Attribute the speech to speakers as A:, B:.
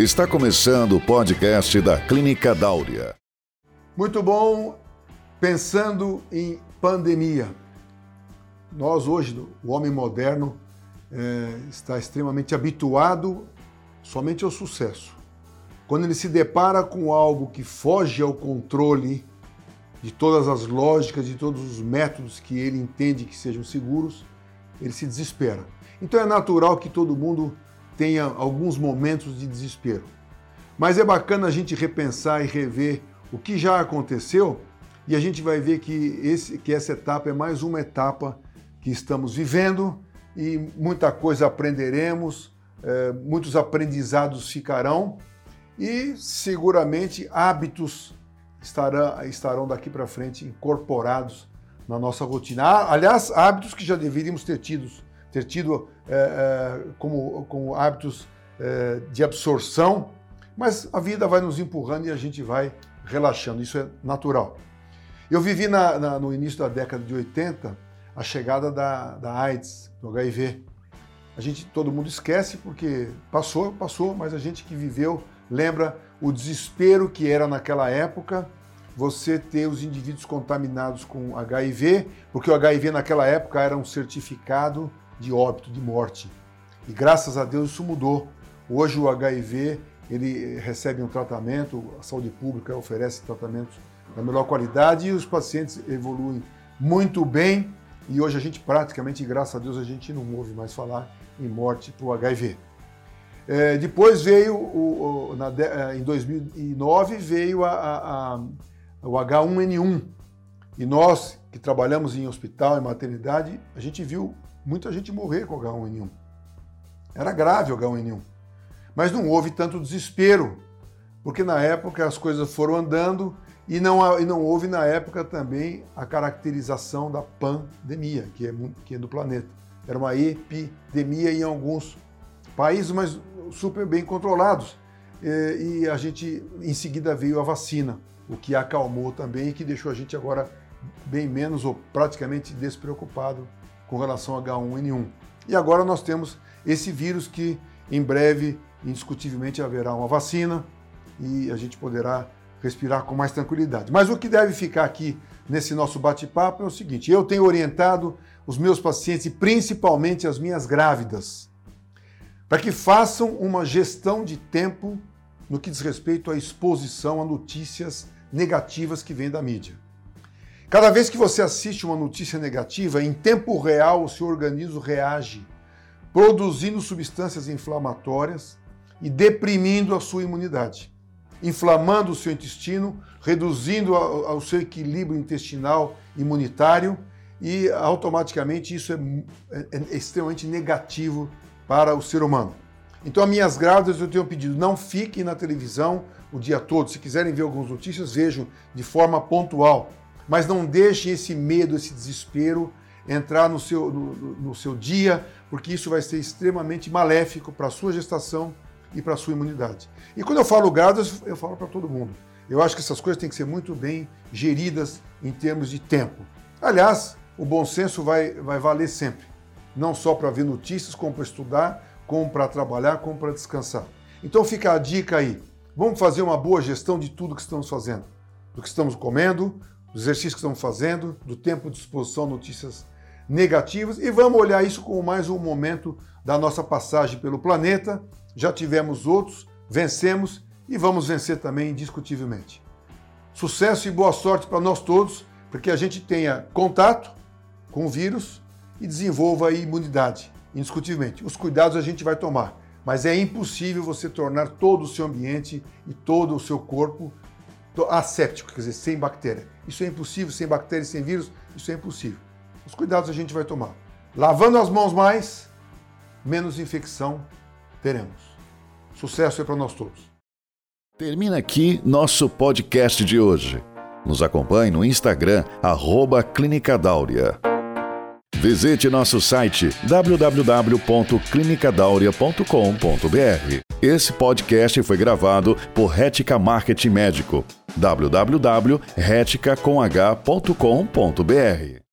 A: Está começando o podcast da Clínica Dáurea.
B: Muito bom, pensando em pandemia. Nós hoje, o homem moderno, é, está extremamente habituado somente ao sucesso. Quando ele se depara com algo que foge ao controle de todas as lógicas, de todos os métodos que ele entende que sejam seguros, ele se desespera. Então é natural que todo mundo tenha alguns momentos de desespero. Mas é bacana a gente repensar e rever o que já aconteceu e a gente vai ver que, esse, que essa etapa é mais uma etapa que estamos vivendo e muita coisa aprenderemos, é, muitos aprendizados ficarão e seguramente hábitos estarão, estarão daqui para frente incorporados na nossa rotina. Aliás, hábitos que já deveríamos ter tido ter tido é, como, como hábitos é, de absorção, mas a vida vai nos empurrando e a gente vai relaxando, isso é natural. Eu vivi na, na, no início da década de 80 a chegada da, da AIDS, do HIV. A gente, todo mundo esquece porque passou, passou, mas a gente que viveu lembra o desespero que era naquela época você ter os indivíduos contaminados com HIV, porque o HIV naquela época era um certificado de óbito, de morte. E graças a Deus isso mudou. Hoje o HIV ele recebe um tratamento, a saúde pública oferece tratamentos da melhor qualidade e os pacientes evoluem muito bem. E hoje a gente praticamente, graças a Deus, a gente não ouve mais falar em morte por HIV. É, depois veio, o, o, na, é, em 2009, veio a, a, a, o H1N1. E nós, que trabalhamos em hospital, em maternidade, a gente viu muita gente morrer com H1N1. Era grave o H1N1. Mas não houve tanto desespero, porque na época as coisas foram andando e não, e não houve na época também a caracterização da pandemia, que é, que é do planeta. Era uma epidemia em alguns países, mas super bem controlados. E, e a gente, em seguida, veio a vacina, o que acalmou também e que deixou a gente agora bem menos ou praticamente despreocupado com relação ao H1N1. E agora nós temos esse vírus que em breve, indiscutivelmente, haverá uma vacina e a gente poderá respirar com mais tranquilidade. Mas o que deve ficar aqui nesse nosso bate-papo é o seguinte: eu tenho orientado os meus pacientes e principalmente as minhas grávidas para que façam uma gestão de tempo no que diz respeito à exposição a notícias negativas que vêm da mídia. Cada vez que você assiste uma notícia negativa, em tempo real o seu organismo reage, produzindo substâncias inflamatórias e deprimindo a sua imunidade, inflamando o seu intestino, reduzindo o seu equilíbrio intestinal imunitário e automaticamente isso é, é, é extremamente negativo para o ser humano. Então, as minhas grávidas eu tenho pedido, não fiquem na televisão o dia todo. Se quiserem ver algumas notícias, vejam de forma pontual mas não deixem esse medo, esse desespero entrar no seu, no, no seu dia, porque isso vai ser extremamente maléfico para a sua gestação e para a sua imunidade. E quando eu falo gradas, eu falo para todo mundo. Eu acho que essas coisas têm que ser muito bem geridas em termos de tempo. Aliás, o bom senso vai, vai valer sempre. Não só para ver notícias, como para estudar, como para trabalhar, como para descansar. Então fica a dica aí. Vamos fazer uma boa gestão de tudo que estamos fazendo. Do que estamos comendo, dos exercícios que estamos fazendo, do tempo de exposição a notícias negativas e vamos olhar isso como mais um momento da nossa passagem pelo planeta. Já tivemos outros, vencemos e vamos vencer também indiscutivelmente. Sucesso e boa sorte para nós todos, para que a gente tenha contato com o vírus e desenvolva a imunidade, indiscutivelmente. Os cuidados a gente vai tomar, mas é impossível você tornar todo o seu ambiente e todo o seu corpo asséptico, quer dizer, sem bactéria. Isso é impossível, sem bactérias, sem vírus, isso é impossível. Os cuidados a gente vai tomar. Lavando as mãos mais, menos infecção teremos. Sucesso é para nós todos.
A: Termina aqui nosso podcast de hoje. Nos acompanhe no Instagram, arroba Clínica Dáurea. Visite nosso site www.clinicadaurea.com.br. Esse podcast foi gravado por Rética Marketing Médico www.retica.com.br